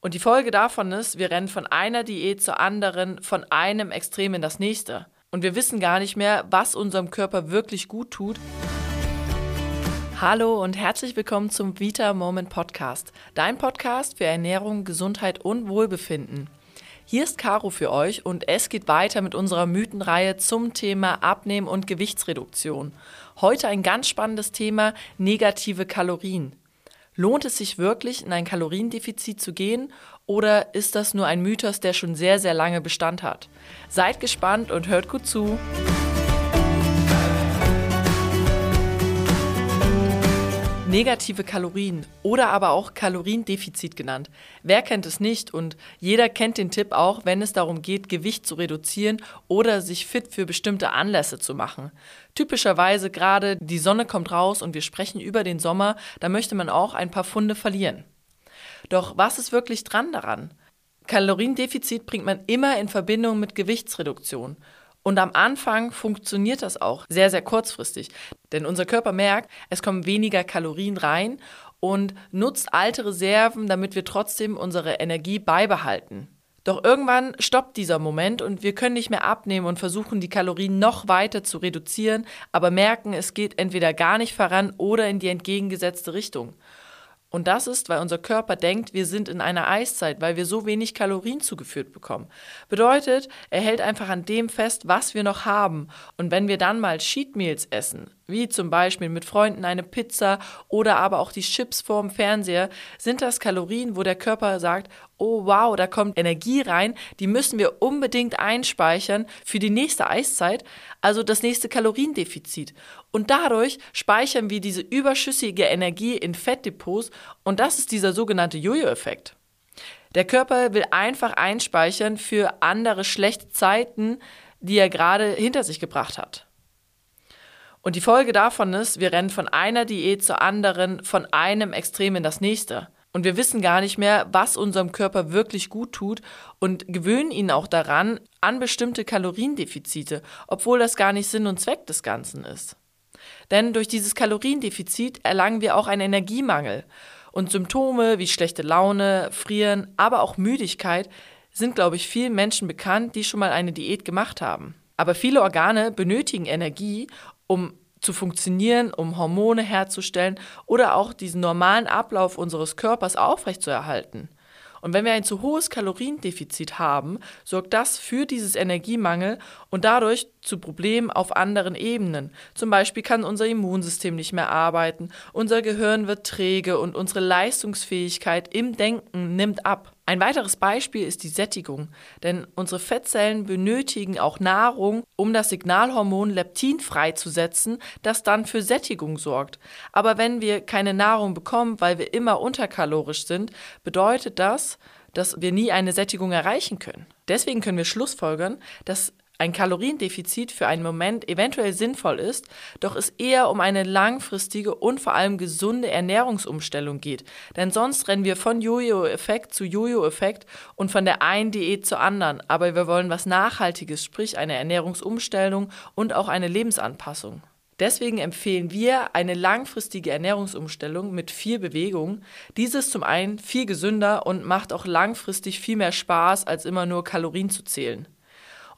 Und die Folge davon ist, wir rennen von einer Diät zur anderen, von einem Extrem in das nächste. Und wir wissen gar nicht mehr, was unserem Körper wirklich gut tut. Hallo und herzlich willkommen zum Vita Moment Podcast, dein Podcast für Ernährung, Gesundheit und Wohlbefinden. Hier ist Caro für euch und es geht weiter mit unserer Mythenreihe zum Thema Abnehmen und Gewichtsreduktion. Heute ein ganz spannendes Thema, negative Kalorien. Lohnt es sich wirklich, in ein Kaloriendefizit zu gehen oder ist das nur ein Mythos, der schon sehr, sehr lange Bestand hat? Seid gespannt und hört gut zu. Negative Kalorien oder aber auch Kaloriendefizit genannt. Wer kennt es nicht und jeder kennt den Tipp auch, wenn es darum geht, Gewicht zu reduzieren oder sich fit für bestimmte Anlässe zu machen. Typischerweise gerade die Sonne kommt raus und wir sprechen über den Sommer, da möchte man auch ein paar Funde verlieren. Doch was ist wirklich dran daran? Kaloriendefizit bringt man immer in Verbindung mit Gewichtsreduktion. Und am Anfang funktioniert das auch sehr, sehr kurzfristig. Denn unser Körper merkt, es kommen weniger Kalorien rein und nutzt alte Reserven, damit wir trotzdem unsere Energie beibehalten. Doch irgendwann stoppt dieser Moment und wir können nicht mehr abnehmen und versuchen, die Kalorien noch weiter zu reduzieren, aber merken, es geht entweder gar nicht voran oder in die entgegengesetzte Richtung. Und das ist, weil unser Körper denkt, wir sind in einer Eiszeit, weil wir so wenig Kalorien zugeführt bekommen. Bedeutet, er hält einfach an dem fest, was wir noch haben. Und wenn wir dann mal Cheat Meals essen, wie zum Beispiel mit Freunden eine Pizza oder aber auch die Chips vorm Fernseher, sind das Kalorien, wo der Körper sagt, oh wow, da kommt Energie rein, die müssen wir unbedingt einspeichern für die nächste Eiszeit, also das nächste Kaloriendefizit. Und dadurch speichern wir diese überschüssige Energie in Fettdepots und das ist dieser sogenannte Jojo-Effekt. Der Körper will einfach einspeichern für andere schlechte Zeiten, die er gerade hinter sich gebracht hat. Und die Folge davon ist, wir rennen von einer Diät zur anderen, von einem Extrem in das nächste. Und wir wissen gar nicht mehr, was unserem Körper wirklich gut tut und gewöhnen ihn auch daran an bestimmte Kaloriendefizite, obwohl das gar nicht Sinn und Zweck des Ganzen ist. Denn durch dieses Kaloriendefizit erlangen wir auch einen Energiemangel. Und Symptome wie schlechte Laune, Frieren, aber auch Müdigkeit sind, glaube ich, vielen Menschen bekannt, die schon mal eine Diät gemacht haben. Aber viele Organe benötigen Energie, um zu funktionieren, um Hormone herzustellen oder auch diesen normalen Ablauf unseres Körpers aufrechtzuerhalten. Und wenn wir ein zu hohes Kaloriendefizit haben, sorgt das für dieses Energiemangel und dadurch zu Problemen auf anderen Ebenen. Zum Beispiel kann unser Immunsystem nicht mehr arbeiten, unser Gehirn wird träge und unsere Leistungsfähigkeit im Denken nimmt ab. Ein weiteres Beispiel ist die Sättigung, denn unsere Fettzellen benötigen auch Nahrung, um das Signalhormon Leptin freizusetzen, das dann für Sättigung sorgt. Aber wenn wir keine Nahrung bekommen, weil wir immer unterkalorisch sind, bedeutet das, dass wir nie eine Sättigung erreichen können. Deswegen können wir schlussfolgern, dass ein Kaloriendefizit für einen Moment eventuell sinnvoll ist, doch es eher um eine langfristige und vor allem gesunde Ernährungsumstellung geht. Denn sonst rennen wir von Jojo-Effekt zu Jojo-Effekt und von der einen Diät zur anderen. Aber wir wollen was Nachhaltiges, sprich eine Ernährungsumstellung und auch eine Lebensanpassung. Deswegen empfehlen wir eine langfristige Ernährungsumstellung mit viel Bewegung. Dieses zum einen viel gesünder und macht auch langfristig viel mehr Spaß, als immer nur Kalorien zu zählen.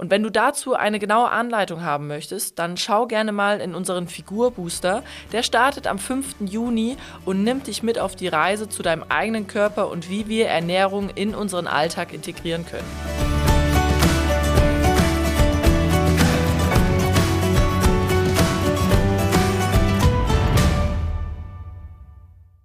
Und wenn du dazu eine genaue Anleitung haben möchtest, dann schau gerne mal in unseren Figurbooster. Der startet am 5. Juni und nimmt dich mit auf die Reise zu deinem eigenen Körper und wie wir Ernährung in unseren Alltag integrieren können.